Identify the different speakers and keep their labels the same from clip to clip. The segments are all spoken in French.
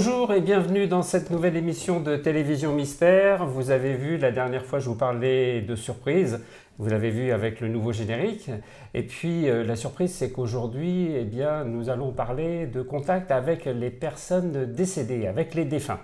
Speaker 1: Bonjour et bienvenue dans cette nouvelle émission de Télévision Mystère. Vous avez vu, la dernière fois, je vous parlais de surprise. Vous l'avez vu avec le nouveau générique. Et puis, euh, la surprise, c'est qu'aujourd'hui, eh bien, nous allons parler de contact avec les personnes décédées, avec les défunts.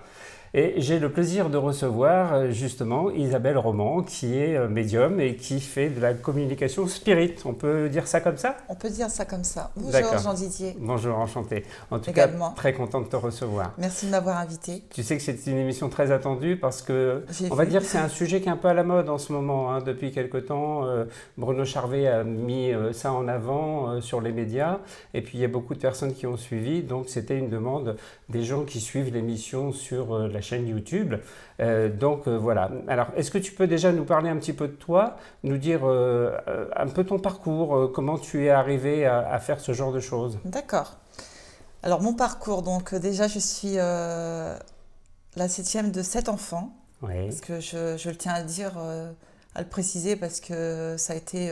Speaker 1: Et j'ai le plaisir de recevoir euh, justement Isabelle Roman, qui est euh, médium et qui fait de la communication spirit. On peut dire ça comme ça?
Speaker 2: On peut dire ça comme ça. Bonjour Jean Didier.
Speaker 1: Bonjour, enchanté. En tout cas, très content de te recevoir.
Speaker 2: Merci de m'avoir invité.
Speaker 1: Tu sais que c'est une émission très attendue parce que, on va dire que c'est un sujet qui est un peu à la mode en ce moment. Hein. Depuis quelque temps, euh, Bruno Charvet a mis ça en avant sur les médias et puis il y a beaucoup de personnes qui ont suivi. Donc c'était une demande des gens qui suivent l'émission sur la chaîne YouTube. Euh, donc euh, voilà. Alors, est-ce que tu peux déjà nous parler un petit peu de toi, nous dire euh, un peu ton parcours, comment tu es arrivé à, faire ce genre de choses?
Speaker 2: D'accord. Alors, mon parcours, donc déjà, je suis la septième de sept enfants. Oui. Parce que je, je, le tiens à le dire, à le préciser, parce que ça a été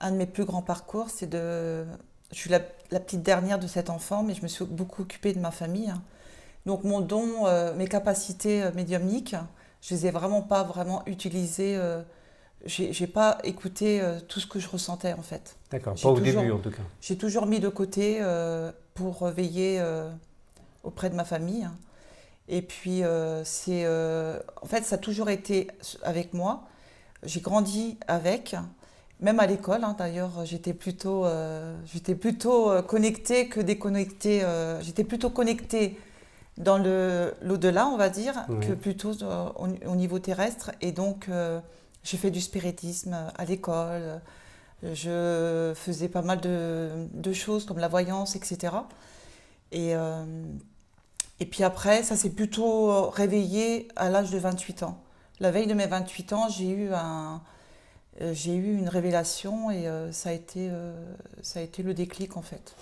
Speaker 2: un de mes plus grands parcours. C'est de. Je suis la, petite dernière de sept enfants, mais je me suis beaucoup occupée de ma famille. Hein. Donc mon don, euh, mes capacités euh, médiumniques, je les ai vraiment pas vraiment utilisées. Euh, j'ai pas écouté tout ce que je ressentais en fait.
Speaker 1: D'accord, pas au début en tout cas.
Speaker 2: J'ai toujours mis de côté pour veiller auprès de ma famille. Et puis c'est, en fait, ça a toujours été avec moi. J'ai grandi avec. Même à l'école, hein, d'ailleurs, j'étais plutôt, j'étais plutôt connectée que déconnectée. j'étais plutôt connectée dans l'au-delà, on va dire, que plutôt euh, au, niveau terrestre. Et donc, euh, j'ai fait du spiritisme à l'école. Je faisais pas mal de, choses comme la voyance, etc. Et, euh, et puis après, ça s'est plutôt réveillé à l'âge de 28 ans. La veille de mes 28 ans, j'ai eu, un, j'ai eu une révélation et ça, a été, ça a été le déclic en fait.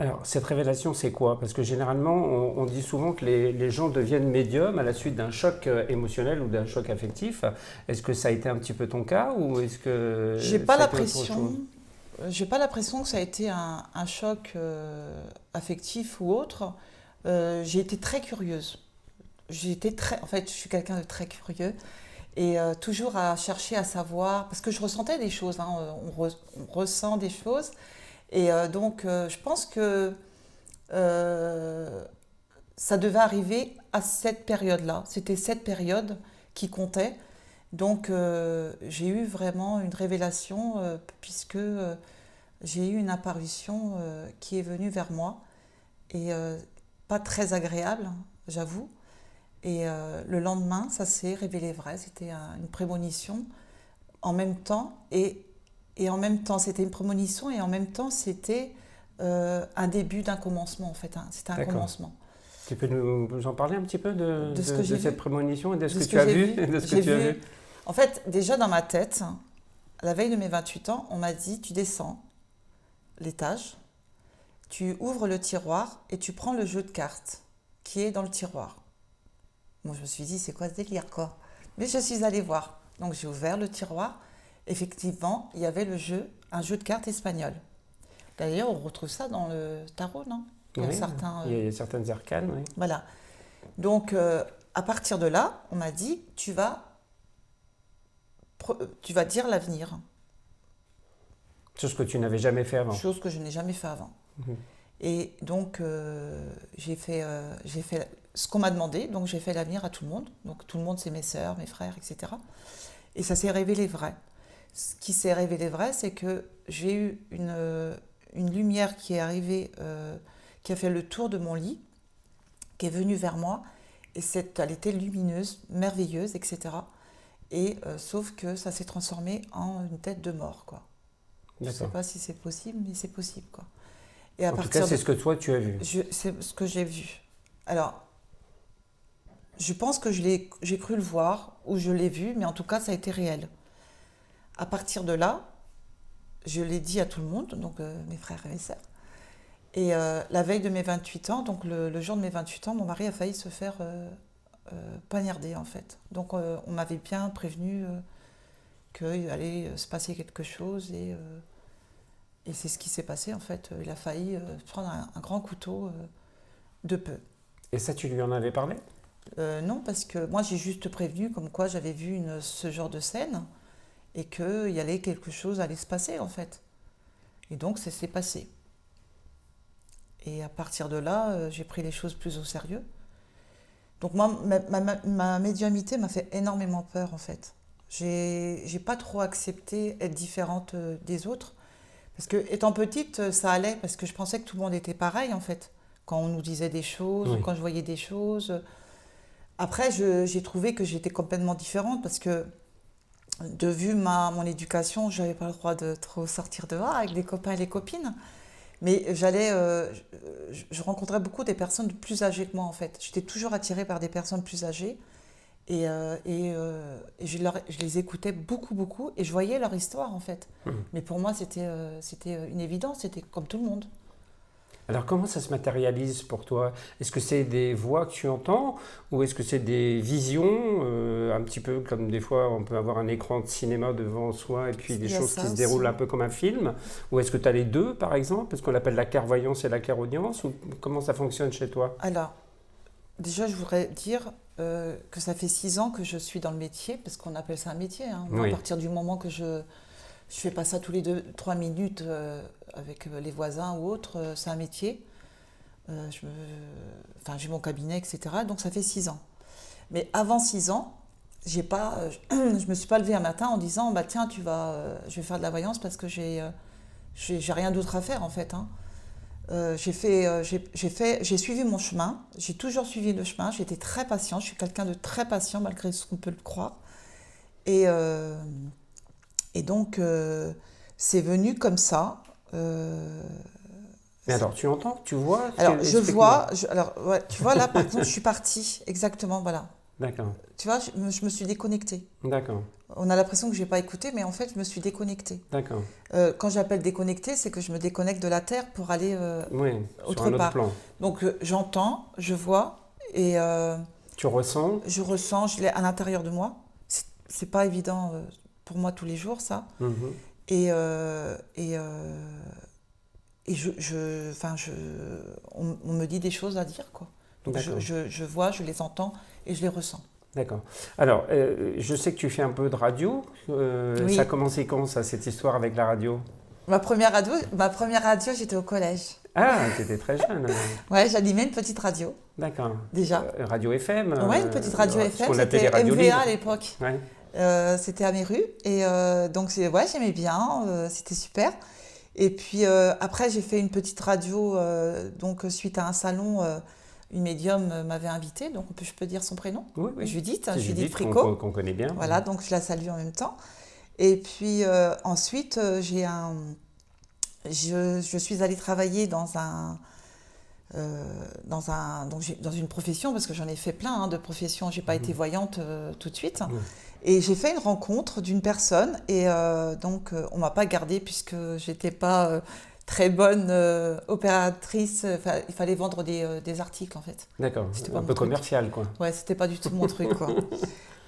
Speaker 1: Alors, cette révélation, c'est quoi? Parce que généralement, on, dit souvent que les, gens deviennent médiums à la suite d'un choc euh, émotionnel ou d'un choc affectif. Est-ce que ça a été un petit peu ton cas ou est-ce que
Speaker 2: j'ai pas l'impression J'ai pas l'impression que ça a été un, choc euh, affectif ou autre. Euh, j'ai été très curieuse. J'ai été très, en fait, je suis quelqu'un de très curieux et toujours à chercher à savoir parce que je ressentais des choses. Hein, on, ressent des choses. Et euh, donc, euh, je pense que euh, ça devait arriver à cette période-là. C'était cette période qui comptait. Donc, j'ai eu vraiment une révélation puisque j'ai eu une apparition qui est venue vers moi et pas très agréable, j'avoue. Et le lendemain, ça s'est révélé vrai. C'était une prémonition en même temps et et en même temps, c'était une prémonition et en même temps, c'était euh, un début d'un commencement, en fait. Hein. C'était un commencement.
Speaker 1: Tu peux nous en parler un petit peu de, de, cette prémonition et de ce que, tu as vu, de ce que tu as vu
Speaker 2: En fait, déjà dans ma tête, à la veille de mes 28 ans, on m'a dit tu descends l'étage, tu ouvres le tiroir et tu prends le jeu de cartes qui est dans le tiroir. Moi, je me suis dit c'est quoi ce délire, quoi? Mais je suis allée voir. Donc, j'ai ouvert le tiroir effectivement, il y avait le jeu, un jeu de cartes espagnol. D'ailleurs, on retrouve ça dans le tarot, non?
Speaker 1: Il y, a certains, il y a certaines arcanes, oui.
Speaker 2: Voilà. Donc, euh, à partir de là, on m'a dit, tu vas, tu vas dire l'avenir.
Speaker 1: Chose que tu n'avais jamais fait avant.
Speaker 2: Chose que je n'ai jamais fait avant. Mhm. Et donc, euh, j'ai fait, euh, j'ai fait ce qu'on m'a demandé. Donc, j'ai fait l'avenir à tout le monde. Donc, tout le monde, c'est mes sœurs, mes frères, etc. Et ça s'est révélé vrai ce qui s'est révélé vrai, c'est que j'ai eu une, une, lumière qui est arrivée, euh, qui a fait le tour de mon lit, qui est venue vers moi, et elle était lumineuse, merveilleuse, etc. Et euh, sauf que ça s'est transformé en une tête de mort, quoi. Je ne sais pas si c'est possible, mais c'est possible, quoi.
Speaker 1: Et à en tout cas, c'est ce que toi tu as vu.
Speaker 2: C'est ce que j'ai vu. Alors, je pense que j'ai cru le voir ou je l'ai vu, mais en tout cas, ça a été réel. À partir de là, je l'ai dit à tout le monde, donc euh, mes frères et mes sœurs. Et euh, la veille de mes 28 ans, donc le, jour de mes 28 ans, mon mari a failli se faire euh, poignarder en fait. Donc on m'avait bien prévenu qu'il allait se passer quelque chose et, et c'est ce qui s'est passé en fait. Il a failli prendre un, grand couteau de peu.
Speaker 1: Et ça, tu lui en avais parlé?
Speaker 2: Non, parce que moi, j'ai juste prévenu comme quoi j'avais vu une, ce genre de scène et qu'il y allait quelque chose allait se passer, en fait. Et donc, ça s'est passé. Et à partir de là, euh, j'ai pris les choses plus au sérieux. Donc moi, ma, médiumité m'a fait énormément peur en fait. J'ai pas trop accepté être différente euh, des autres. Parce que étant petite, euh, ça allait, parce que je pensais que tout le monde était pareil en fait. Quand on nous disait des choses, quand je voyais des choses. Après, j'ai trouvé que j'étais complètement différente parce que de vu ma, mon éducation, j'avais pas le droit de trop sortir dehors avec les copains et les copines. Mais j'allais, euh, je, rencontrais beaucoup des personnes plus âgées que moi en fait. J'étais toujours attirée par des personnes plus âgées et, euh, et, euh, je, je, les écoutais beaucoup beaucoup et je voyais leur histoire en fait. Mmh. Mais pour moi c'était c'était une évidence, c'était comme tout le monde.
Speaker 1: Alors comment ça se matérialise pour toi? Est-ce que c'est des voix que tu entends ou est-ce que c'est des visions, euh, un petit peu comme des fois on peut avoir un écran de cinéma devant soi et puis des choses qui se déroulent un peu comme un film? Ou est-ce que tu as les deux par exemple? Est-ce qu'on appelle la clairvoyance et la clairaudience? Ou comment ça fonctionne chez toi?
Speaker 2: Alors, déjà je voudrais dire euh, que ça fait six ans que je suis dans le métier, parce qu'on appelle ça un métier. Hein. À partir du moment que je je fais pas ça tous les deux, trois minutes euh, avec euh, les voisins ou autres, euh, c'est un métier. enfin, j'ai mon cabinet, etc. Donc ça fait six ans. Mais avant six ans, j'ai pas, je me suis pas levée un matin en disant bah tiens tu vas, je vais faire de la voyance parce que j'ai, j'ai, rien d'autre à faire en fait. Hein. j'ai fait, j'ai j'ai suivi mon chemin. J'ai toujours suivi le chemin. Été très patient. Je suis quelqu'un de très patient malgré ce qu'on peut le croire. Et et donc, euh, c'est venu comme ça.
Speaker 1: Euh, mais alors, tu entends, tu vois
Speaker 2: Alors, je vois, alors, ouais, tu vois, là, par exemple, je suis partie, exactement, voilà.
Speaker 1: D'accord.
Speaker 2: Tu vois, je me, suis déconnectée.
Speaker 1: D'accord.
Speaker 2: On a l'impression que je n'ai pas écouté, mais en fait, je me suis déconnectée.
Speaker 1: D'accord.
Speaker 2: Euh, quand j'appelle déconnectée, c'est que je me déconnecte de la Terre pour aller euh,
Speaker 1: oui, autre sur un autre Plan.
Speaker 2: Donc, j'entends, je vois, et...
Speaker 1: tu ressens?
Speaker 2: Je ressens, je l'ai à l'intérieur de moi. C'est pas évident pour moi tous les jours, ça. Mhm. Et, euh, et, euh, et je, je, je, on, me dit des choses à dire, quoi. Donc je, je, vois, je les entends et je les ressens.
Speaker 1: D'accord. Alors, euh, je sais que tu fais un peu de radio. Ça a commencé quand, ça, cette histoire avec la radio?
Speaker 2: Ma première radio, ma première radio j'étais au collège.
Speaker 1: Ah, tu étais très jeune.
Speaker 2: ouais, j'animais une petite radio.
Speaker 1: D'accord.
Speaker 2: Déjà.
Speaker 1: radio FM.
Speaker 2: Ouais, une petite radio FM. C'était MVA à l'époque. Ouais. Euh, c'était à mes rues. Et euh, donc, ouais, j'aimais bien, euh, c'était super. Et puis après, j'ai fait une petite radio, donc suite à un salon, une médium m'avait invité, donc je peux dire son prénom?
Speaker 1: Oui, oui.
Speaker 2: Judith, Judith, Fricot.
Speaker 1: Qu'on connaît bien.
Speaker 2: Voilà, donc je la salue en même temps. Et puis ensuite, j'ai un... Je, je, suis allée travailler dans un... dans, un, donc dans une profession, parce que j'en ai fait plein hein, de professions, j'ai pas mmh. été voyante tout de suite. Mmh. Et j'ai fait une rencontre d'une personne et euh, donc euh, on m'a pas gardée puisque j'étais pas euh, très bonne opératrice. il fallait vendre des, des, articles en fait.
Speaker 1: D'accord. Un peu commercial quoi.
Speaker 2: Ouais, c'était pas du tout mon truc quoi.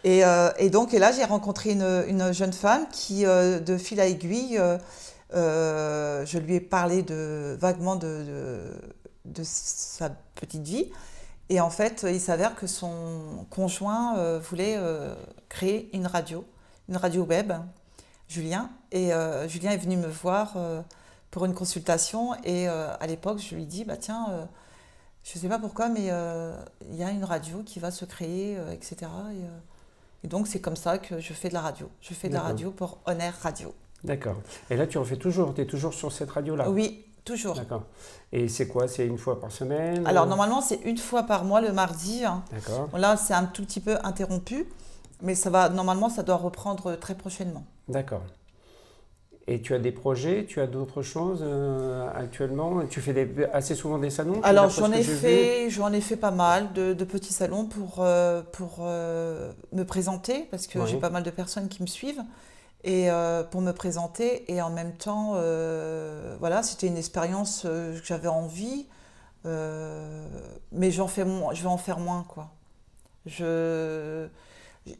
Speaker 2: Et, et, donc et là j'ai rencontré une, une, jeune femme qui de fil à aiguille, je lui ai parlé de vaguement de, de, de sa petite vie. Et en fait, il s'avère que son conjoint euh, voulait euh, créer une radio, une radio web, Julien. Et euh, Julien est venu me voir pour une consultation. Et à l'époque, je lui dis, bah tiens, je ne sais pas pourquoi, mais il y a une radio qui va se créer, etc. Et, donc, c'est comme ça que je fais de la radio. Je fais de la radio pour Honor Radio.
Speaker 1: D'accord. Et là, tu refais toujours, tu es toujours sur cette radio-là?
Speaker 2: Oui, Toujours.
Speaker 1: D'accord. Et c'est quoi? C'est une fois par semaine
Speaker 2: Alors normalement c'est une fois par mois le mardi. Hein. D'accord. là c'est un tout petit peu interrompu, mais ça va normalement ça doit reprendre très prochainement.
Speaker 1: D'accord. Et tu as des projets, tu as d'autres choses euh, actuellement? Tu fais assez souvent des salons?
Speaker 2: Alors j'en ai, fait, j'en ai fait pas mal de, petits salons pour, euh, pour euh, me présenter, parce que j'ai pas mal de personnes qui me suivent et euh, pour me présenter et en même temps euh, voilà c'était une expérience euh, que j'avais envie mais j'en fais je vais en faire moins quoi. Je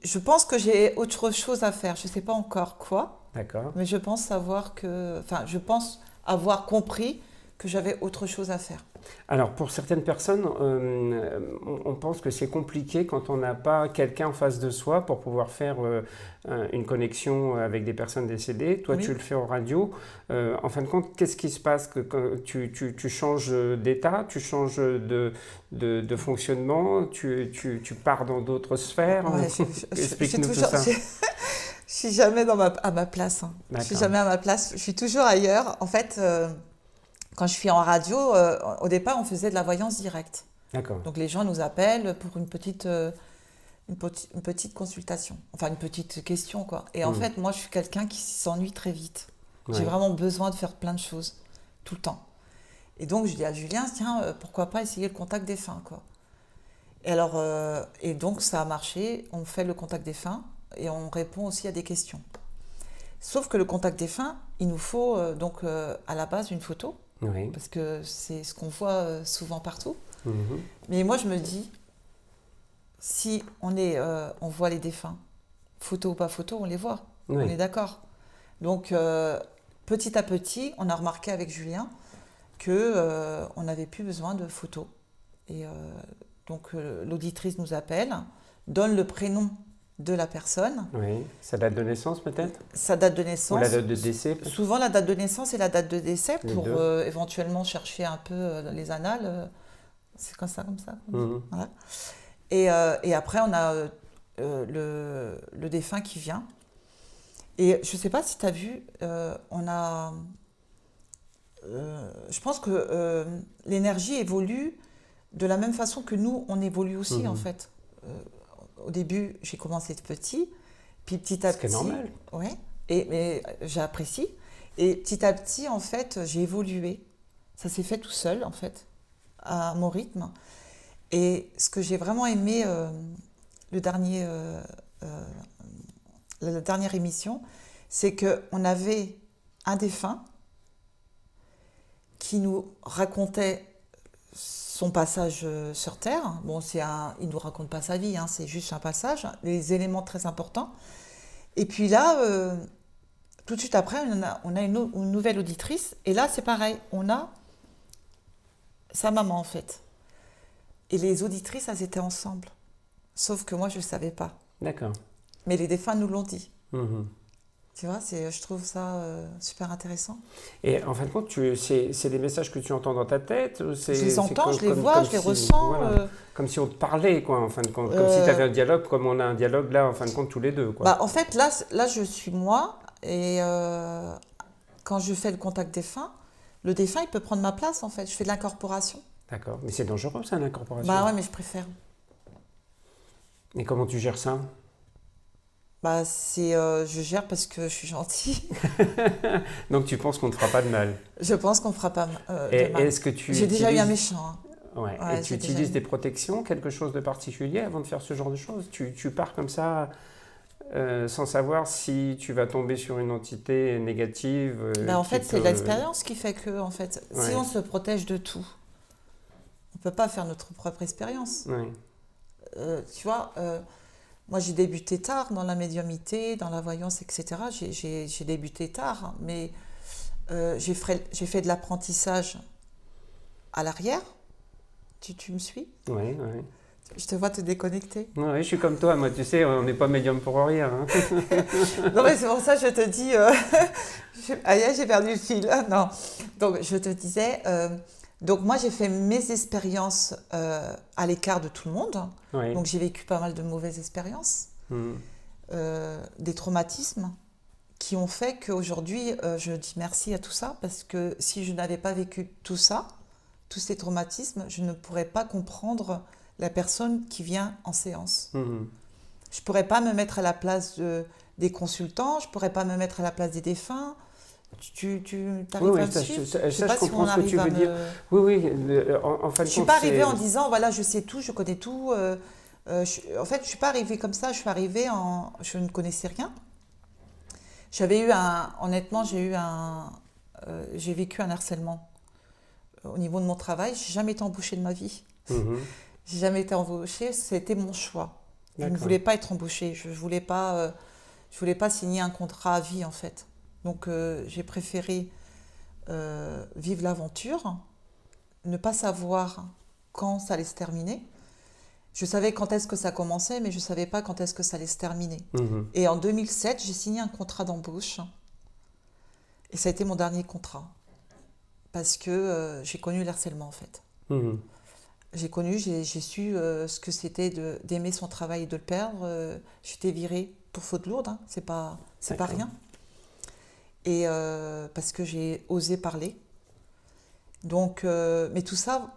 Speaker 2: je pense que j'ai autre chose à faire je sais pas encore quoi.
Speaker 1: D'accord.
Speaker 2: Mais je pense savoir que enfin je pense avoir compris que j'avais autre chose à faire.
Speaker 1: Alors pour certaines personnes, euh, on, pense que c'est compliqué quand on n'a pas quelqu'un en face de soi pour pouvoir faire euh, une connexion avec des personnes décédées. Toi, tu le fais en radio. Euh, en fin de compte, qu'est-ce qui se passe que, tu, tu, tu, changes d'état, tu changes de, de, de fonctionnement, tu, tu, pars dans d'autres sphères
Speaker 2: Explique-nous tout ça. Je suis jamais dans ma, à ma place. Hein. Je suis jamais à ma place. Je suis toujours ailleurs. En fait, quand je suis en radio, euh, au départ, on faisait de la voyance directe. D'accord. Donc les gens nous appellent pour une petite, euh, une, petite consultation, enfin une petite question quoi. Et en hmm. fait, moi, je suis quelqu'un qui s'ennuie très vite. J'ai vraiment besoin de faire plein de choses tout le temps. Et donc je dis à Julien, tiens, euh, pourquoi pas essayer le contact des fins quoi. Et alors, et donc ça a marché. On fait le contact des fins et on répond aussi à des questions. Sauf que le contact des fins, il nous faut donc à la base une photo parce que c'est ce qu'on voit euh, souvent partout. Mhm. Mais moi, je me dis, si on, est, euh, on voit les défunts, photo ou pas photo, on les voit. On est d'accord. Donc, euh, petit à petit, on a remarqué avec Julien que on n'avait plus besoin de photos. Et donc, l'auditrice nous appelle, donne le prénom de la personne.
Speaker 1: Oui, sa date de naissance peut-être?
Speaker 2: Sa date de naissance.
Speaker 1: Ou la date de décès
Speaker 2: Souvent la date de naissance et la date de décès pour euh, éventuellement chercher un peu euh, les annales. Euh, c'est comme ça, comme ça. Mhm. Et, et, après, on a le, le, défunt qui vient. Et je ne sais pas si tu as vu, on a... je pense que l'énergie évolue de la même façon que nous, on évolue aussi, en mhm. fait au début, j'ai commencé de petit, puis petit à petit.
Speaker 1: C'est normal.
Speaker 2: Ouais. Et mais j'apprécie. Et petit à petit, en fait, j'ai évolué. Ça s'est fait tout seul, en fait, à mon rythme. Et ce que j'ai vraiment aimé, euh, le dernier, euh, euh, la dernière émission, c'est qu'on avait un défunt qui nous racontait son passage euh, sur Terre. Bon, c'est un, il ne nous raconte pas sa vie, hein, c'est juste un passage, des éléments très importants. Et puis là, euh, tout de suite après, on a, on a une, nouvelle auditrice. Et là, c'est pareil, on a sa maman en fait. Et les auditrices, elles étaient ensemble. Sauf que moi, je ne savais pas.
Speaker 1: D'accord.
Speaker 2: Mais les défunts nous l'ont dit. Mmh. Tu vois, je trouve ça euh, super intéressant.
Speaker 1: Et en fin de compte, c'est des messages que tu entends dans ta tête
Speaker 2: Je les entends, je les vois, je les ressens. Euh.
Speaker 1: Comme si on te parlait, quoi, en fin de compte. Comme si tu avais un dialogue, comme on a un dialogue là, en fin de compte, tous les deux. Quoi.
Speaker 2: Bah, en fait, là, là, je suis moi. Et euh, quand je fais le contact défunt, le défunt, il peut prendre ma place, en fait. Je fais de l'incorporation.
Speaker 1: D'accord. Mais c'est dangereux, ça, l'incorporation
Speaker 2: Bah ouais, mais je préfère.
Speaker 1: Et comment tu gères ça?
Speaker 2: Bah, c'est, euh, je gère parce que je suis gentille.
Speaker 1: Donc tu penses qu'on ne fera pas de mal?
Speaker 2: Je pense qu'on ne fera pas euh, de mal.
Speaker 1: Est-ce que tu
Speaker 2: J'ai déjà eu un méchant. Hein.
Speaker 1: Ouais. et tu utilises des protections, quelque chose de particulier avant de faire ce genre de choses? Tu, tu pars comme ça euh, sans savoir si tu vas tomber sur une entité négative
Speaker 2: bah, En fait, c'est l'expérience qui fait que, en fait, si on se protège de tout, on ne peut pas faire notre propre expérience. tu vois moi, j'ai débuté tard dans la médiumité, dans la voyance, etc. J'ai débuté tard, hein, mais euh, j'ai fait, de l'apprentissage à l'arrière. Tu, tu, me suis?
Speaker 1: Oui, oui.
Speaker 2: Je te vois te déconnecter.
Speaker 1: Oui, je suis comme toi. Moi, tu sais, on n'est pas médium pour rien. Hein.
Speaker 2: non, mais c'est pour ça que je te dis. Euh, Aïe, j'ai perdu le fil. Non. Donc, je te disais. Euh, donc moi, j'ai fait mes expériences euh, à l'écart de tout le monde. Donc j'ai vécu pas mal de mauvaises expériences, hmm. euh, des traumatismes qui ont fait qu'aujourd'hui, euh, je dis merci à tout ça parce que si je n'avais pas vécu tout ça, tous ces traumatismes, je ne pourrais pas comprendre la personne qui vient en séance. Hmm. Je ne pourrais pas me mettre à la place des consultants, je ne pourrais pas me mettre à la place des défunts, tu, tu arrives
Speaker 1: oui, à
Speaker 2: ça,
Speaker 1: je, ça, je comprends ce que tu veux dire. Oui, oui, en, en
Speaker 2: Je ne suis pas arrivée en disant, voilà, je sais tout, je connais tout. Euh, euh, en fait, je ne suis pas arrivée comme ça, je suis arrivée en... Je ne connaissais rien. J'avais eu un... Honnêtement, j'ai eu un... Euh, j'ai vécu un harcèlement au niveau de mon travail. J'ai jamais été embauchée de ma vie. Mhm. J'ai jamais été embauchée, c'était mon choix. Je ne voulais pas être embauchée, je ne voulais, pas, je voulais pas signer un contrat à vie, en fait. Donc euh, j'ai préféré vivre l'aventure, ne pas savoir quand ça allait se terminer. Je savais quand est-ce que ça commençait, mais je ne savais pas quand est-ce que ça allait se terminer. Mhm. Et en 2007, j'ai signé un contrat d'embauche. Et ça a été mon dernier contrat. Parce que euh, j'ai connu le harcèlement, en fait. Mhm. J'ai connu, j'ai su euh, ce que c'était d'aimer son travail et de le perdre. Euh, j'étais virée pour faute lourde, hein. c'est pas, pas rien. Et parce que j'ai osé parler. Donc, mais tout ça,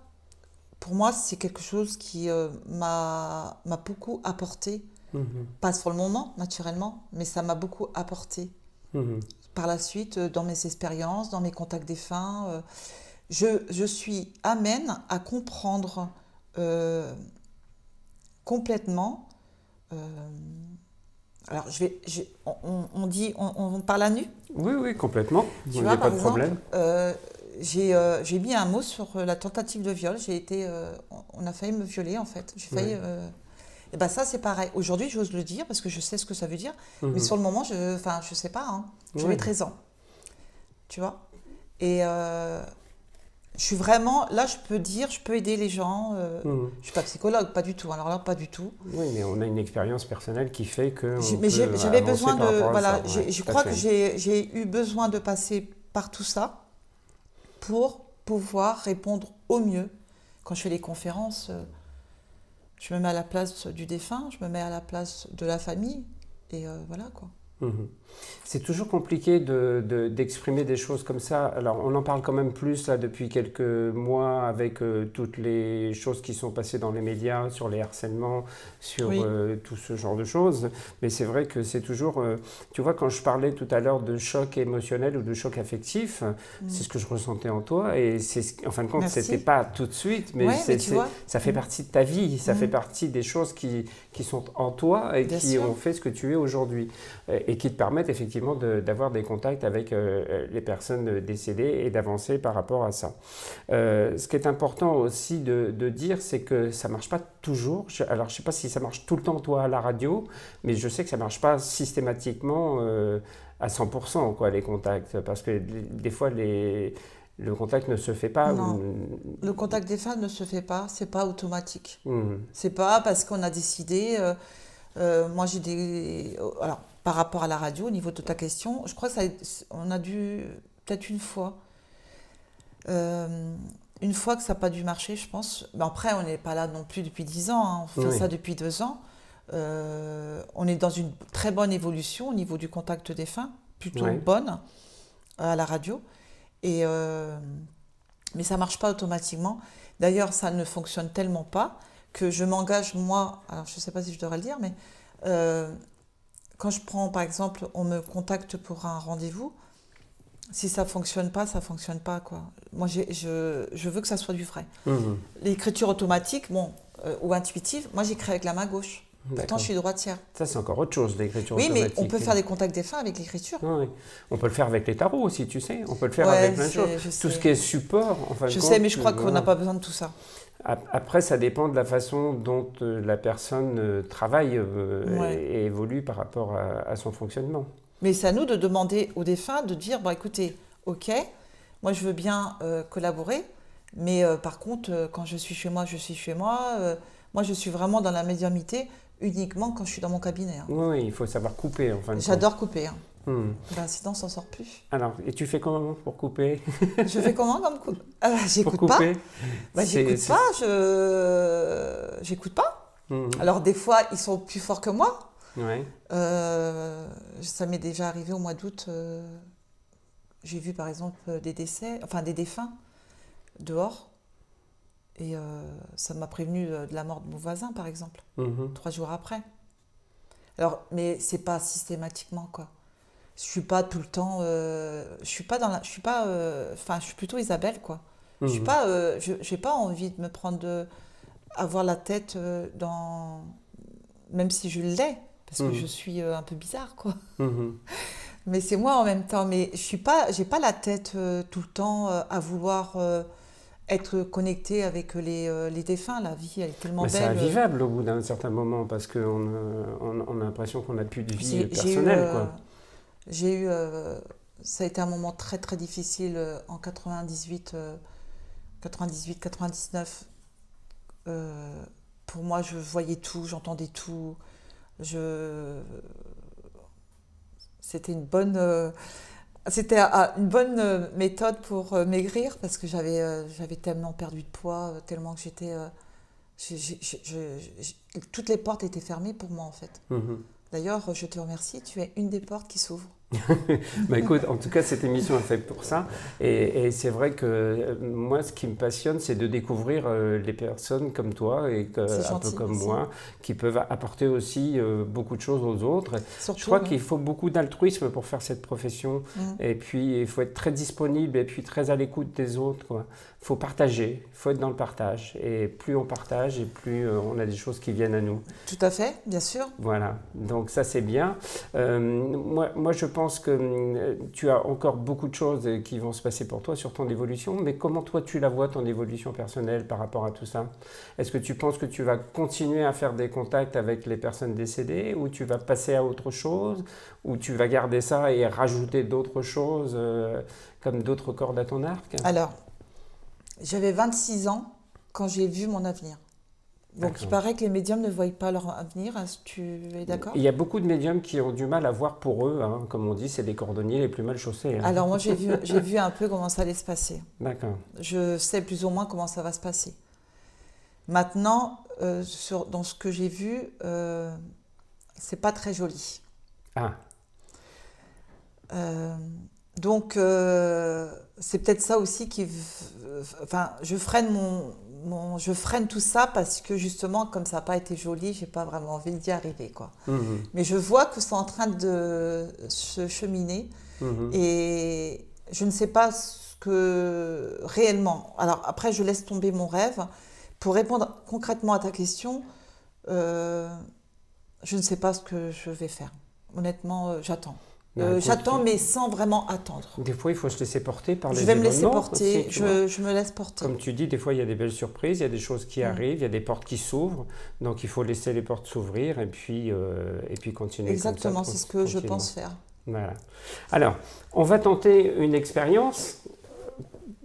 Speaker 2: pour moi, c'est quelque chose qui euh, m'a beaucoup apporté. Mhm. Pas sur le moment, naturellement, mais ça m'a beaucoup apporté. Mhm. Par la suite, euh, dans mes expériences, dans mes contacts défunts, euh, je, je, suis amène à comprendre complètement. Alors, je vais, on, on, dit, on, on, parle à nu?
Speaker 1: Oui, oui, complètement. Il n'y a pas de problème
Speaker 2: euh, j'ai mis un mot sur euh, la tentative de viol. J'ai été, euh, on a failli me violer en fait. J'ai failli. et ben ça c'est pareil. Aujourd'hui j'ose le dire parce que je sais ce que ça veut dire. Mais mhm. sur le moment je, enfin je sais pas. Hein. J'avais 13 ans. Tu vois? Et je suis vraiment là. Je peux dire, je peux aider les gens. Mhm. Je suis pas psychologue, pas du tout. Alors là pas du tout.
Speaker 1: Oui, mais on a une expérience personnelle qui fait que.
Speaker 2: Mais j'avais besoin de voilà. je crois que j'ai eu besoin de passer par tout ça pour pouvoir répondre au mieux. Quand je fais les conférences, euh, je me mets à la place du défunt, je me mets à la place de la famille, et euh, voilà quoi.
Speaker 1: Mhm. C'est toujours compliqué d'exprimer de, des choses comme ça. Alors, on en parle quand même plus là depuis quelques mois avec euh, toutes les choses qui sont passées dans les médias sur les harcèlements, sur euh, tout ce genre de choses. Mais c'est vrai que c'est toujours. Euh, tu vois, quand je parlais tout à l'heure de choc émotionnel ou de choc affectif, mm. c'est ce que je ressentais en toi. Et en fin de compte, c'était pas tout de suite, mais, ça fait mm. partie de ta vie, ça fait mm. partie des choses qui, qui sont en toi et qui ont fait ce que tu es aujourd'hui et qui te permettent effectivement d'avoir des contacts avec euh, les personnes décédées et d'avancer par rapport à ça. Euh, ce qui est important aussi de, dire, c'est que ça ne marche pas toujours. alors, je ne sais pas si ça marche tout le temps, toi, à la radio, mais je sais que ça ne marche pas systématiquement euh, à 100%, quoi, les contacts, parce que des fois, les le contact ne se fait pas
Speaker 2: Non. Le contact des femmes ne se fait pas, c'est pas automatique. Mmh. C'est pas parce qu'on a décidé. moi, j'ai des. Alors, par rapport à la radio, au niveau de ta question, je crois que ça, on a dû, peut-être une fois, euh, une fois que ça n'a pas dû marcher, je pense. Mais après, on n'est pas là non plus depuis dix ans, hein. on fait ça depuis deux ans. Euh, on est dans une très bonne évolution au niveau du contact des fins, plutôt bonne à la radio. Et, euh, mais ça ne marche pas automatiquement. D'ailleurs, ça ne fonctionne tellement pas que je m'engage, moi, alors je ne sais pas si je devrais le dire, mais quand je prends, par exemple, on me contacte pour un rendez-vous, si ça fonctionne pas, ça fonctionne pas quoi. Moi, je, je, veux que ça soit du vrai. Mhm. L'écriture automatique, bon, euh, ou intuitive, moi j'écris avec la main gauche. Pourtant, je suis droitière.
Speaker 1: Ça, c'est encore autre chose, l'écriture
Speaker 2: oui, automatique. Oui, mais on peut faire des contacts des fins avec l'écriture.
Speaker 1: Oui, On peut le faire avec les tarots aussi, tu sais. On peut le faire avec plein de choses. Tout ce qui est support,
Speaker 2: enfin. Je sais, mais je crois qu'on n'a pas besoin de tout ça.
Speaker 1: Après, ça dépend de la façon dont euh, la personne euh, travaille euh, et, évolue par rapport à, son fonctionnement.
Speaker 2: Mais c'est à nous de demander aux défunts de dire, bon écoutez, ok, moi je veux bien collaborer, mais par contre, quand je suis chez moi, je suis chez moi. moi, je suis vraiment dans la médiumité uniquement quand je suis dans mon cabinet. Hein.
Speaker 1: Oui, il faut savoir couper.
Speaker 2: J'adore couper. Hein. Hmm. Ben, sinon, on s'en sort plus.
Speaker 1: Alors, et tu fais comment pour couper?
Speaker 2: Je fais comment comme couper euh, J'écoute pas. Ben, j'écoute pas. Je j'écoute pas. Hmm. Alors des fois, ils sont plus forts que moi. Ouais. Euh, ça m'est déjà arrivé au mois d'août. Euh, j'ai vu par exemple des décès, enfin des défunts dehors. Et ça m'a prévenu de la mort de mon voisin, par exemple, hmm. trois jours après. Alors, mais c'est pas systématiquement, quoi je suis pas tout le temps euh, je suis pas dans la je suis pas euh, enfin je suis plutôt Isabelle quoi je suis mhm. pas euh, j'ai pas envie de me prendre de avoir la tête dans même si je l'ai parce que mhm. je suis un peu bizarre quoi mhm. mais c'est moi en même temps mais je suis pas j'ai pas la tête tout le temps à vouloir être connecté avec les, les, défunts, la vie, elle est tellement belle. C'est
Speaker 1: invivable au bout d'un certain moment parce qu'on on, on a l'impression qu'on n'a plus de vie personnelle. Quoi
Speaker 2: j'ai eu, euh, ça a été un moment très très difficile en 98, 98, 99. pour moi, je voyais tout, j'entendais tout. Je... C'était une bonne c'était une bonne méthode pour maigrir parce que j'avais j'avais tellement perdu de poids, tellement que j'étais toutes les portes étaient fermées pour moi en fait. Mhm. D'ailleurs, je te remercie, tu es une des portes qui s'ouvrent.
Speaker 1: bah écoute, en tout cas, cette émission est faite pour ça. Et, c'est vrai que euh, moi, ce qui me passionne, c'est de découvrir euh, les personnes comme toi et un peu comme moi, qui peuvent apporter aussi euh, beaucoup de choses aux autres. Je crois qu'il faut beaucoup d'altruisme pour faire cette profession. Mm. Et puis, il faut être très disponible et puis très à l'écoute des autres. Faut partager, il faut être dans le partage. Et plus on partage, et plus on a des choses qui viennent à nous.
Speaker 2: Tout à fait, bien sûr.
Speaker 1: Voilà, donc ça c'est bien. moi, moi, je pense que euh, tu as encore beaucoup de choses qui vont se passer pour toi sur ton évolution, mais comment toi tu la vois, ton évolution personnelle par rapport à tout ça? Est-ce que tu penses que tu vas continuer à faire des contacts avec les personnes décédées, ou tu vas passer à autre chose, ou tu vas garder ça et rajouter d'autres choses, euh, comme d'autres cordes à ton arc?
Speaker 2: Alors, j'avais 26 ans quand j'ai vu mon avenir. Donc il paraît que les médiums ne voient pas leur avenir. Tu es d'accord?
Speaker 1: Il y a beaucoup de médiums qui ont du mal à voir pour eux. Hein. Comme on dit, c'est des cordonniers les plus mal chaussés. Hein.
Speaker 2: Alors moi j'ai vu, vu un peu comment ça allait se passer.
Speaker 1: D'accord.
Speaker 2: Je sais plus ou moins comment ça va se passer. Maintenant, euh, sur, dans ce que j'ai vu, euh, c'est pas très joli.
Speaker 1: Ah.
Speaker 2: Euh, donc euh, c'est peut-être ça aussi qui... Enfin, je freine mon, je freine tout ça parce que justement, comme ça n'a pas été joli, j'ai pas vraiment envie d'y arriver. Quoi. Mhm. Mais je vois que c'est en train de se cheminer mhm. et je ne sais pas ce que réellement. Alors après, je laisse tomber mon rêve. Pour répondre concrètement à ta question, euh, je ne sais pas ce que je vais faire. Honnêtement, euh, j'attends. Bah, euh, j'attends, mais sans vraiment attendre.
Speaker 1: Des fois, il faut se laisser porter par les
Speaker 2: Je vais me laisser porter, je, je, me laisse porter.
Speaker 1: Comme tu dis, des fois, il y a des belles surprises, il y a des choses qui mm. arrivent, il y a des portes qui s'ouvrent. Donc, il faut laisser les portes s'ouvrir et, puis euh, et puis continuer.
Speaker 2: Exactement, c'est ce que je pense faire.
Speaker 1: Voilà. Alors, on va tenter une expérience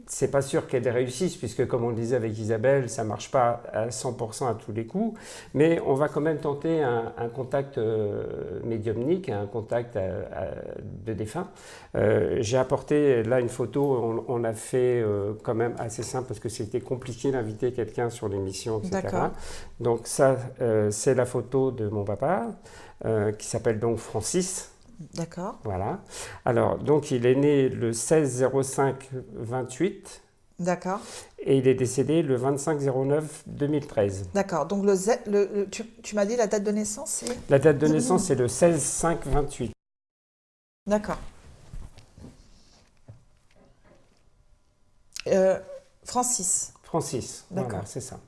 Speaker 1: c'est pas sûr qu'elle réussisse, puisque comme on le disait avec Isabelle, ça marche pas à 100% à tous les coups, mais on va quand même tenter un, contact euh, médiumnique, un contact euh, de défunt. Euh, j'ai apporté là une photo, on, a fait quand même assez simple, parce que c'était compliqué d'inviter quelqu'un sur l'émission, etc. Donc ça, c'est la photo de mon papa, qui s'appelle donc Francis.
Speaker 2: D'accord.
Speaker 1: Voilà. Alors, donc, il est né le 16 05 28.
Speaker 2: D'accord.
Speaker 1: Et il est décédé le 25 09 2013.
Speaker 2: D'accord. Donc, le, le, tu, tu m'as dit la date de naissance, c'est
Speaker 1: La date de naissance, c'est le 16 5 28.
Speaker 2: D'accord. Euh, Francis.
Speaker 1: Francis. D'accord. c'est ça.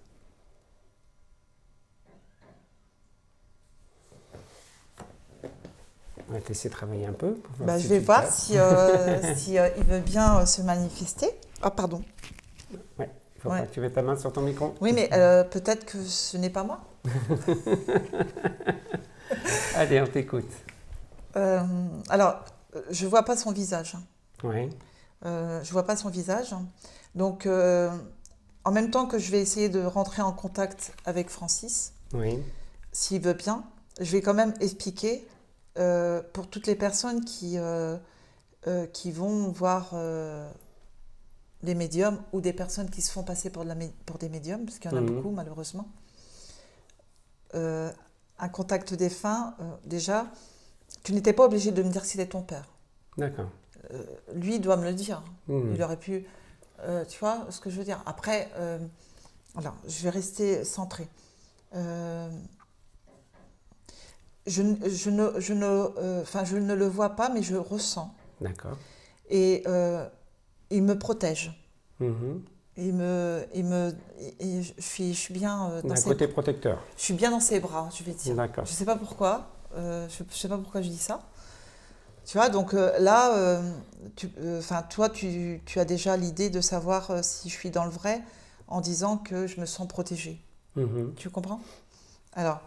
Speaker 1: On va te laisser travailler un peu.
Speaker 2: Bah, je vais voir si, euh, si euh, il veut bien euh, se manifester. Ah, pardon.
Speaker 1: Ouais, il faut pas que tu mettes ta main sur ton micro.
Speaker 2: Oui, mais peut-être que ce n'est pas moi.
Speaker 1: Allez, on t'écoute.
Speaker 2: alors, je vois pas son visage.
Speaker 1: Oui.
Speaker 2: je vois pas son visage. Donc, en même temps que je vais essayer de rentrer en contact avec Francis,
Speaker 1: oui.
Speaker 2: s'il veut bien, je vais quand même expliquer euh, pour toutes les personnes qui, euh, euh, qui vont voir les médiums ou des personnes qui se font passer pour, de la, pour des médiums, parce qu'il y en a mhm. beaucoup malheureusement, un contact défunt, déjà, tu n'étais pas obligé de me dire que c'était ton père.
Speaker 1: D'accord.
Speaker 2: lui doit me le dire. Mhm. Il aurait pu. tu vois ce que je veux dire Après, alors, je vais rester centré je, je, ne, je, ne, euh, enfin, je ne le vois pas, mais je ressens.
Speaker 1: D'accord.
Speaker 2: Et euh, il me protège.
Speaker 1: Mm-hmm.
Speaker 2: Il me, il me, je, suis, je suis bien
Speaker 1: euh, dans ses côté protecteur.
Speaker 2: Je suis bien dans ses bras, je vais dire.
Speaker 1: D'accord.
Speaker 2: Je ne sais pas pourquoi. je ne sais pas pourquoi je dis ça. Tu vois, donc là, enfin, toi, tu, tu, as déjà l'idée de savoir si je suis dans le vrai en disant que je me sens protégée.
Speaker 1: Mm-hmm.
Speaker 2: Tu comprends? Alors,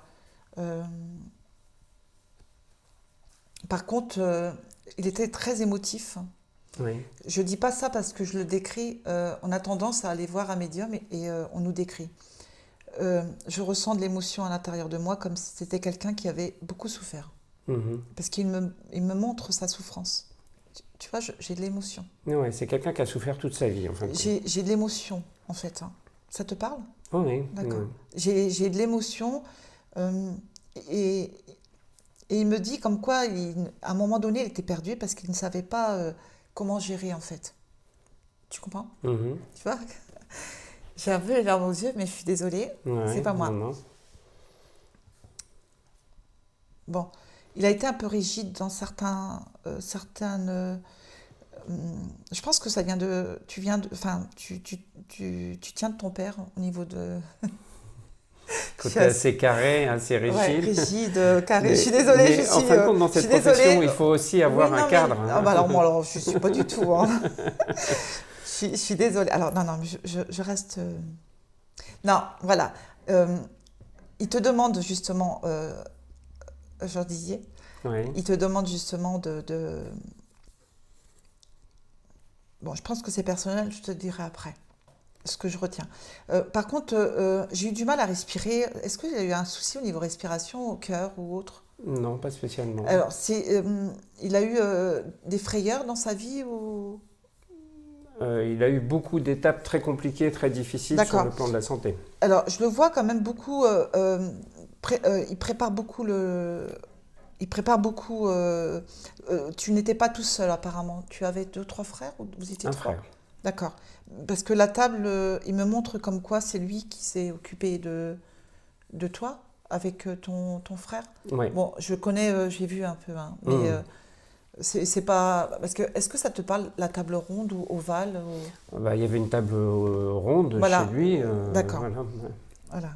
Speaker 2: par contre, euh, il était très émotif. Oui. Je dis pas ça parce que je le décris. on a tendance à aller voir un médium et, on nous décrit. je ressens de l'émotion à l'intérieur de moi comme si c'était quelqu'un qui avait beaucoup souffert. Mhm. Parce qu'il me, il me montre sa souffrance. Tu, vois, j'ai de l'émotion.
Speaker 1: Ouais, c'est quelqu'un qui a souffert toute sa vie.
Speaker 2: J'ai de l'émotion, en fait. Hein. Ça te parle?
Speaker 1: Oui.
Speaker 2: D'accord. J'ai de l'émotion. Euh, et, et, il me dit comme quoi, il, à un moment donné, il était perdu parce qu'il ne savait pas euh, comment gérer, en fait. Tu comprends? Mhm. Tu vois? J'ai un peu les larmes aux yeux, mais je suis désolée. c'est pas moi. Bon il a été un peu rigide dans certains, euh, certaines. Euh, je pense que ça vient de. Tu viens de. Enfin, tu, tu, tu, tu tiens de ton père au niveau de.
Speaker 1: Côté assez carré, assez rigide. Ouais,
Speaker 2: rigide, carré. je suis désolée. je
Speaker 1: en fin de compte, dans cette profession, il faut aussi avoir un cadre.
Speaker 2: Hein. Ah, bah alors, moi, alors, je ne suis pas du tout. Hein. je, suis, désolée. Alors, non, non, je, je, reste. Euh, non, voilà. il te demande justement Jean Dizier. Il te demande justement de, Bon, je pense que c'est personnel, je te dirai après ce que je retiens. Euh, par contre, euh, euh, j'ai eu du mal à respirer. Est-ce qu'il y a eu un souci au niveau respiration, au cœur ou autre?
Speaker 1: Non, pas spécialement.
Speaker 2: Alors, il a eu des frayeurs dans sa vie ou?
Speaker 1: Il a eu beaucoup d'étapes très compliquées, très difficiles sur le plan de la santé.
Speaker 2: Alors, je le vois quand même beaucoup il prépare beaucoup le. Il prépare beaucoup. Tu n'étais pas tout seul apparemment. Tu avais deux, trois frères ou vous étiez
Speaker 1: Un
Speaker 2: trois?
Speaker 1: frère.
Speaker 2: D'accord. Parce que la table, il me montre comme quoi c'est lui qui s'est occupé de, de toi avec ton, ton frère.
Speaker 1: Oui.
Speaker 2: Bon, je connais, j'ai vu un peu, hein, mais mmh. c'est pas. Parce que est-ce que ça te parle la table ronde ou ovale
Speaker 1: bah, Il y avait une table ronde chez lui.
Speaker 2: D'accord. Voilà. voilà.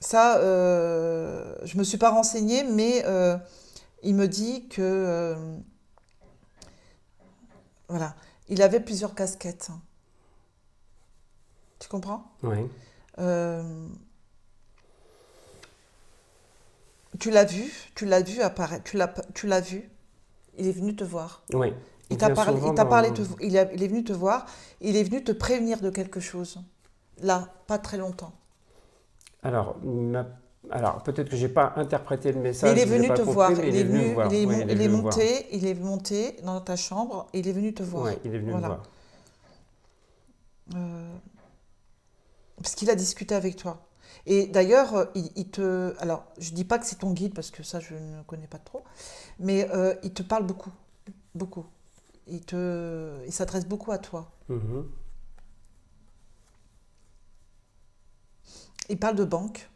Speaker 2: Ça, euh, je ne me suis pas renseignée, mais euh, il me dit que. Euh, voilà. Il avait plusieurs casquettes. Tu comprends?
Speaker 1: Oui.
Speaker 2: tu l'as vu, tu l'as vu apparaître, tu l'as, tu l'as vu? Il est venu te voir.
Speaker 1: Oui.
Speaker 2: Il, t'a parlé, il t'a parlé, il, est venu te voir. Il est venu te prévenir de quelque chose. Là, pas très longtemps.
Speaker 1: Alors, alors peut-être que j'ai pas interprété le message.
Speaker 2: il est venu te voir. Il, est venu, il est, monté, il est monté dans ta chambre. il est venu te voir.
Speaker 1: Oui, il est venu me voir.
Speaker 2: Euh, parce qu'il a discuté avec toi. Et d'ailleurs, euh, il, te. Alors, je dis pas que c'est ton guide parce que ça, je ne connais pas trop. Mais euh, il te parle beaucoup, beaucoup. Il te, il s'adresse beaucoup à toi. Mm-hmm. Il parle de banque.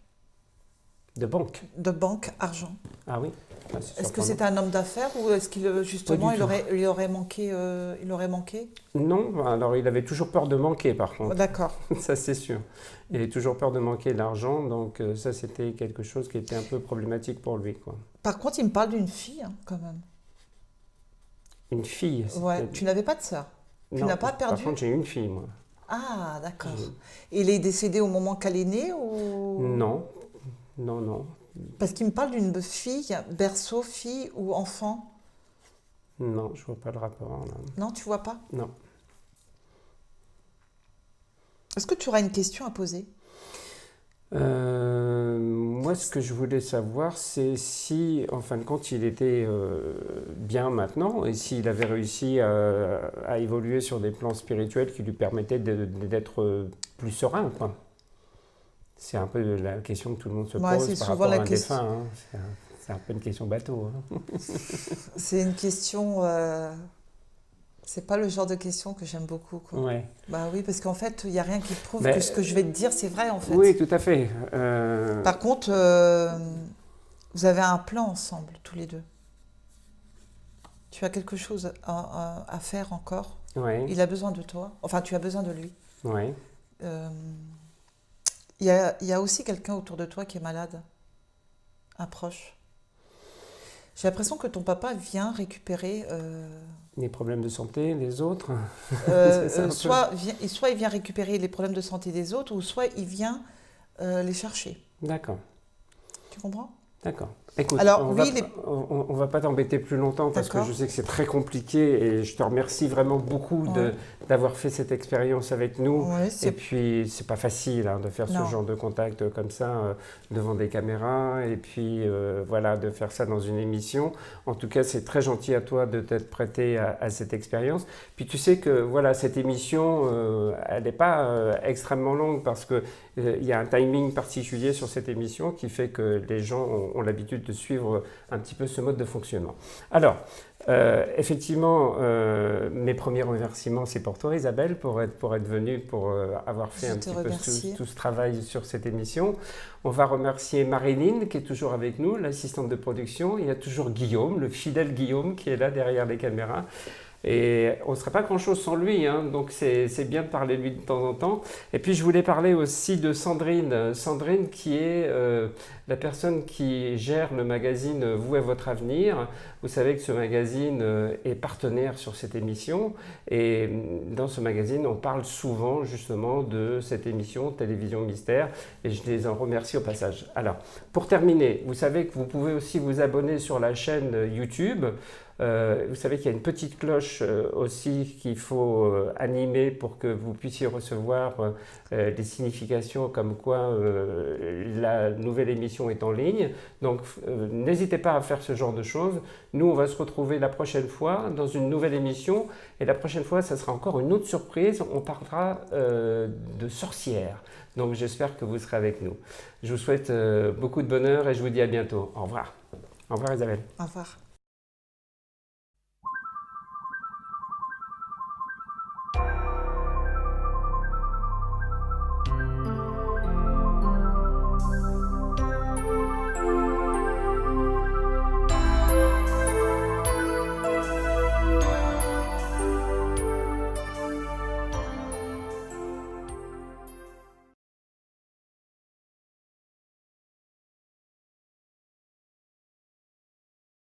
Speaker 1: De banque
Speaker 2: De banque, argent.
Speaker 1: Ah oui
Speaker 2: ah, Est-ce que c'est un homme d'affaires ou est-ce qu'il euh, justement il aurait, il aurait manqué euh, il aurait manqué?
Speaker 1: Non, alors il avait toujours peur de manquer par contre.
Speaker 2: D'accord.
Speaker 1: ça c'est sûr. Il avait toujours peur de manquer l'argent, donc euh, ça c'était quelque chose qui était un peu problématique pour lui quoi.
Speaker 2: Par contre, il me parle d'une fille hein, quand même.
Speaker 1: Une fille
Speaker 2: Ouais. Tu n'avais pas de sœur? Tu n'as pas perdu?
Speaker 1: Par contre, j'ai une fille moi.
Speaker 2: Ah, d'accord. Il est décédé au moment qu'elle est née ou...
Speaker 1: Non, non, non.
Speaker 2: Parce qu'il me parle d'une fille, berceau, fille ou enfant.
Speaker 1: Non, je vois pas le rapport.
Speaker 2: Non, tu vois pas?
Speaker 1: Non.
Speaker 2: Est-ce que tu auras une question à poser?
Speaker 1: Euh, moi, ce que je voulais savoir, c'est si, en fin de compte, il était euh, bien maintenant et s'il avait réussi à, évoluer sur des plans spirituels qui lui permettaient d'être plus serein. C'est un peu la question que tout le monde se pose par rapport à un défunt. Hein. C'est un, peu une question bateau. Hein.
Speaker 2: c'est une question c'est pas le genre de question que j'aime beaucoup. Quoi. Bah oui, parce qu'en fait, il n'y a rien qui prouve que ce que je vais te dire, c'est vrai en fait.
Speaker 1: Oui, tout à fait. Euh,
Speaker 2: Par contre, euh, vous avez un plan ensemble, tous les deux. Tu as quelque chose à, faire encore? Il a besoin de toi? Enfin, tu as besoin de lui?
Speaker 1: Oui.
Speaker 2: Euh, il y, a, y, a, aussi quelqu'un autour de toi qui est malade, un proche. J'ai l'impression que ton papa vient récupérer
Speaker 1: les problèmes de santé des autres
Speaker 2: euh, euh, soit, soit il vient récupérer les problèmes de santé des autres, ou soit il vient euh, les chercher.
Speaker 1: D'accord.
Speaker 2: Tu comprends?
Speaker 1: D'accord. Écoute, Alors, on, oui, va, on, va pas t'embêter plus longtemps parce que je sais que c'est très compliqué et je te remercie vraiment beaucoup d'avoir fait cette expérience avec nous. et puis, c'est pas facile hein, de faire ce genre de contact comme ça euh, devant des caméras et puis euh, voilà, de faire ça dans une émission. En tout cas, c'est très gentil à toi de t'être prêté à, cette expérience. Puis tu sais que voilà, cette émission, euh, elle n'est pas extrêmement longue parce qu'il il y a un timing particulier sur cette émission qui fait que les gens ont l'habitude de suivre un petit peu ce mode de fonctionnement. Alors, euh, effectivement, euh, mes premiers remerciements, c'est pour toi, Isabelle, pour être, pour être venue, pour euh, avoir fait un petit peu tout, ce travail sur cette émission. On va remercier Marilyn, qui est toujours avec nous, l'assistante de production. Il y a toujours Guillaume, le fidèle Guillaume, qui est là derrière les caméras. Et on ne serait pas grand-chose sans lui, hein. donc c'est bien de parler de lui de temps en temps. Et puis je voulais parler aussi de Sandrine. Sandrine qui est euh, la personne qui gère le magazine Vous et votre avenir. Vous savez que ce magazine euh, est partenaire sur cette émission. Et dans ce magazine, on parle souvent justement de cette émission Télévision Mystère. Et je les en remercie au passage. Alors, pour terminer, vous savez que vous pouvez aussi vous abonner sur la chaîne YouTube. Euh, vous savez qu'il y a une petite cloche euh, aussi qu'il faut animer pour que vous puissiez recevoir des significations comme quoi la nouvelle émission est en ligne. Donc n'hésitez pas à faire ce genre de choses. Nous, on va se retrouver la prochaine fois dans une nouvelle émission. Et la prochaine fois, ça sera encore une autre surprise. On parlera de sorcières. Donc j'espère que vous serez avec nous. Je vous souhaite beaucoup de bonheur et je vous dis à bientôt. Au revoir. Au revoir Isabelle.
Speaker 2: Au revoir.